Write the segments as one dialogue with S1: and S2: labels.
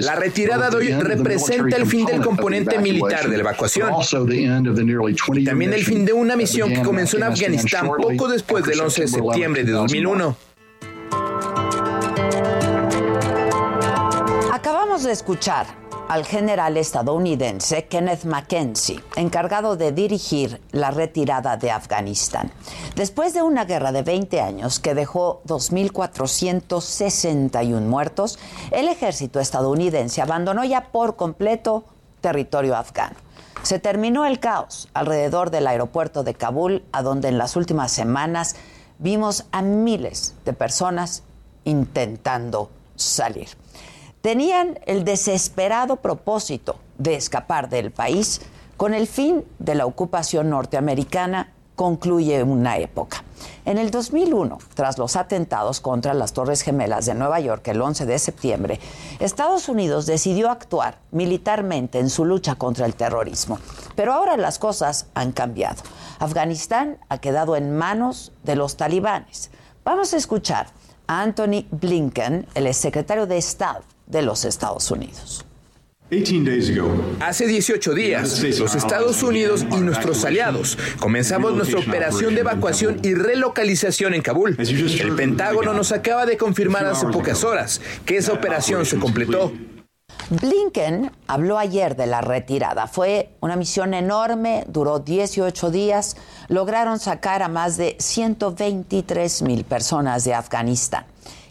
S1: La retirada de hoy representa el fin del componente militar de la evacuación y también el fin de una misión que comenzó en Afganistán poco después del 11 de septiembre de 2001.
S2: Acabamos de escuchar al general estadounidense Kenneth Mackenzie, encargado de dirigir la retirada de Afganistán. Después de una guerra de 20 años que dejó 2.461 muertos, el ejército estadounidense abandonó ya por completo territorio afgano. Se terminó el caos alrededor del aeropuerto de Kabul, a donde en las últimas semanas vimos a miles de personas intentando salir tenían el desesperado propósito de escapar del país con el fin de la ocupación norteamericana concluye una época. En el 2001, tras los atentados contra las Torres Gemelas de Nueva York el 11 de septiembre, Estados Unidos decidió actuar militarmente en su lucha contra el terrorismo. Pero ahora las cosas han cambiado. Afganistán ha quedado en manos de los talibanes. Vamos a escuchar Anthony Blinken, el secretario de Estado de los Estados Unidos.
S1: Hace 18 días, los Estados Unidos y nuestros aliados comenzamos nuestra operación de evacuación y relocalización en Kabul. El Pentágono nos acaba de confirmar hace pocas horas que esa operación se completó.
S2: Blinken habló ayer de la retirada. Fue una misión enorme, duró 18 días. Lograron sacar a más de 123 mil personas de Afganistán.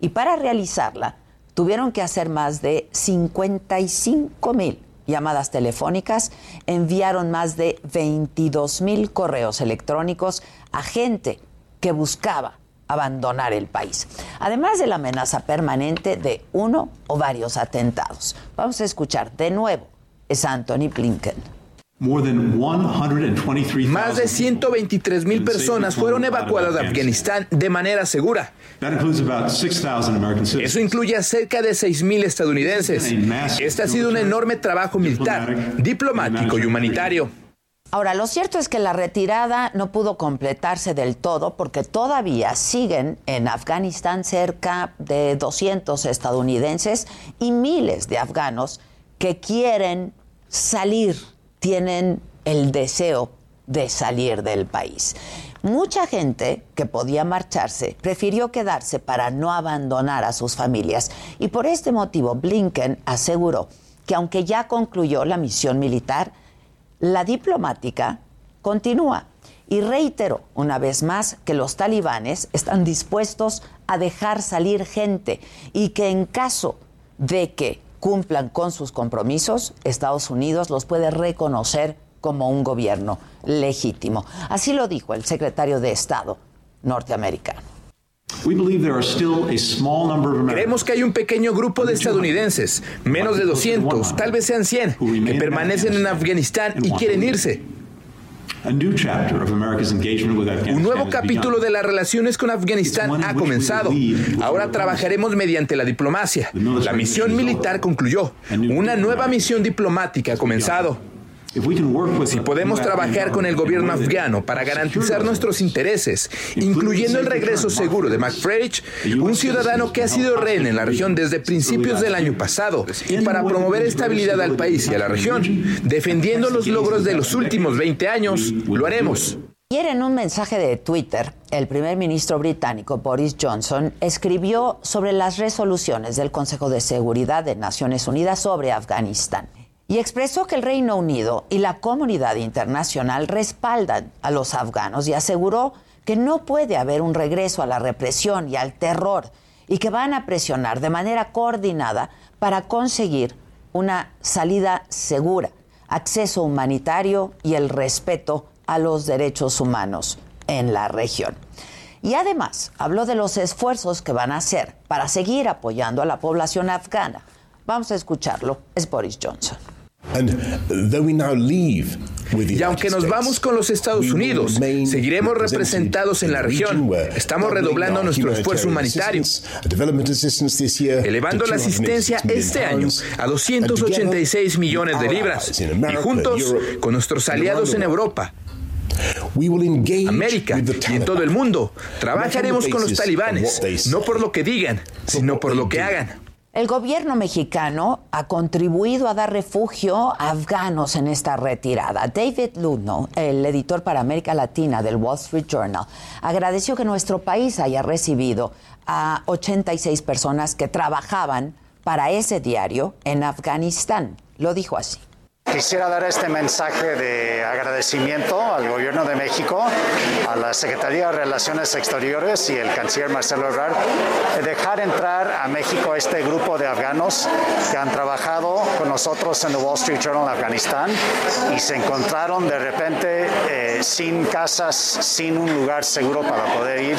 S2: Y para realizarla, tuvieron que hacer más de 55 mil llamadas telefónicas, enviaron más de 22 mil correos electrónicos a gente que buscaba abandonar el país, además de la amenaza permanente de uno o varios atentados. Vamos a escuchar de nuevo, es Anthony Blinken.
S1: Más de 123 mil personas fueron evacuadas de Afganistán de manera segura. Eso incluye a cerca de 6 mil estadounidenses. Este ha sido un enorme trabajo militar, diplomático y humanitario.
S2: Ahora, lo cierto es que la retirada no pudo completarse del todo porque todavía siguen en Afganistán cerca de 200 estadounidenses y miles de afganos que quieren salir tienen el deseo de salir del país. Mucha gente que podía marcharse prefirió quedarse para no abandonar a sus familias y por este motivo Blinken aseguró que aunque ya concluyó la misión militar, la diplomática continúa y reiteró una vez más que los talibanes están dispuestos a dejar salir gente y que en caso de que cumplan con sus compromisos, Estados Unidos los puede reconocer como un gobierno legítimo. Así lo dijo el secretario de Estado norteamericano.
S1: Creemos que hay un pequeño grupo de estadounidenses, menos de 200, tal vez sean 100, que permanecen en Afganistán y quieren irse. Un nuevo capítulo de las relaciones con Afganistán ha comenzado. Ahora trabajaremos mediante la diplomacia. La misión militar concluyó. Una nueva misión diplomática ha comenzado. Si podemos trabajar con el gobierno afgano para garantizar nuestros intereses, incluyendo el regreso seguro de McFredrich, un ciudadano que ha sido rehén en la región desde principios del año pasado, y para promover estabilidad al país y a la región, defendiendo los logros de los últimos 20 años, lo haremos.
S2: Ayer en un mensaje de Twitter, el primer ministro británico Boris Johnson escribió sobre las resoluciones del Consejo de Seguridad de Naciones Unidas sobre Afganistán y expresó que el Reino Unido y la comunidad internacional respaldan a los afganos y aseguró que no puede haber un regreso a la represión y al terror y que van a presionar de manera coordinada para conseguir una salida segura, acceso humanitario y el respeto a los derechos humanos en la región. Y además habló de los esfuerzos que van a hacer para seguir apoyando a la población afgana. Vamos a escucharlo. Es Boris Johnson.
S1: Y aunque nos vamos con los Estados Unidos, seguiremos representados en la región. Estamos redoblando nuestro esfuerzo humanitario, elevando la asistencia este año a 286 millones de libras. Y juntos con nuestros aliados en Europa, América y en todo el mundo. Trabajaremos con los talibanes, no por lo que digan, sino por lo que hagan.
S2: El gobierno mexicano ha contribuido a dar refugio a afganos en esta retirada. David Luno, el editor para América Latina del Wall Street Journal, agradeció que nuestro país haya recibido a 86 personas que trabajaban para ese diario en Afganistán. Lo dijo así.
S3: Quisiera dar este mensaje de agradecimiento al Gobierno de México, a la Secretaría de Relaciones Exteriores y el canciller Marcelo Ebrard, de dejar entrar a México este grupo de afganos que han trabajado con nosotros en The Wall Street Journal Afganistán y se encontraron de repente eh, sin casas, sin un lugar seguro para poder ir.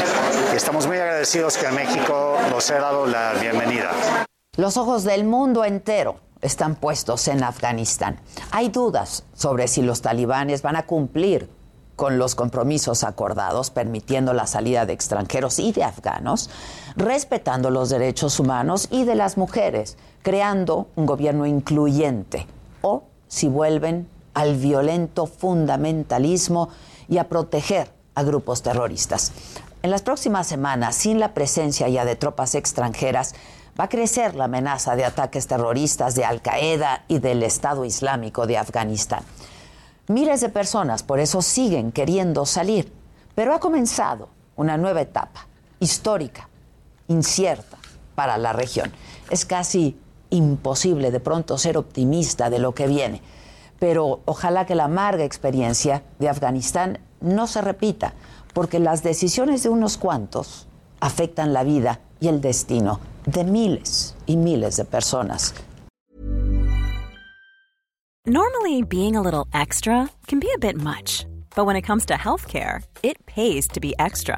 S3: Y estamos muy agradecidos que a México nos haya dado la bienvenida.
S2: Los ojos del mundo entero están puestos en Afganistán. Hay dudas sobre si los talibanes van a cumplir con los compromisos acordados, permitiendo la salida de extranjeros y de afganos, respetando los derechos humanos y de las mujeres, creando un gobierno incluyente, o si vuelven al violento fundamentalismo y a proteger a grupos terroristas. En las próximas semanas, sin la presencia ya de tropas extranjeras, va a crecer la amenaza de ataques terroristas de Al Qaeda y del Estado Islámico de Afganistán. Miles de personas por eso siguen queriendo salir, pero ha comenzado una nueva etapa histórica, incierta para la región. Es casi imposible de pronto ser optimista de lo que viene, pero ojalá que la amarga experiencia de Afganistán no se repita, porque las decisiones de unos cuantos afectan la vida y el destino de miles y miles de personas.
S4: Normally, being a little extra can be a bit much, but when it comes to healthcare, it pays to be extra.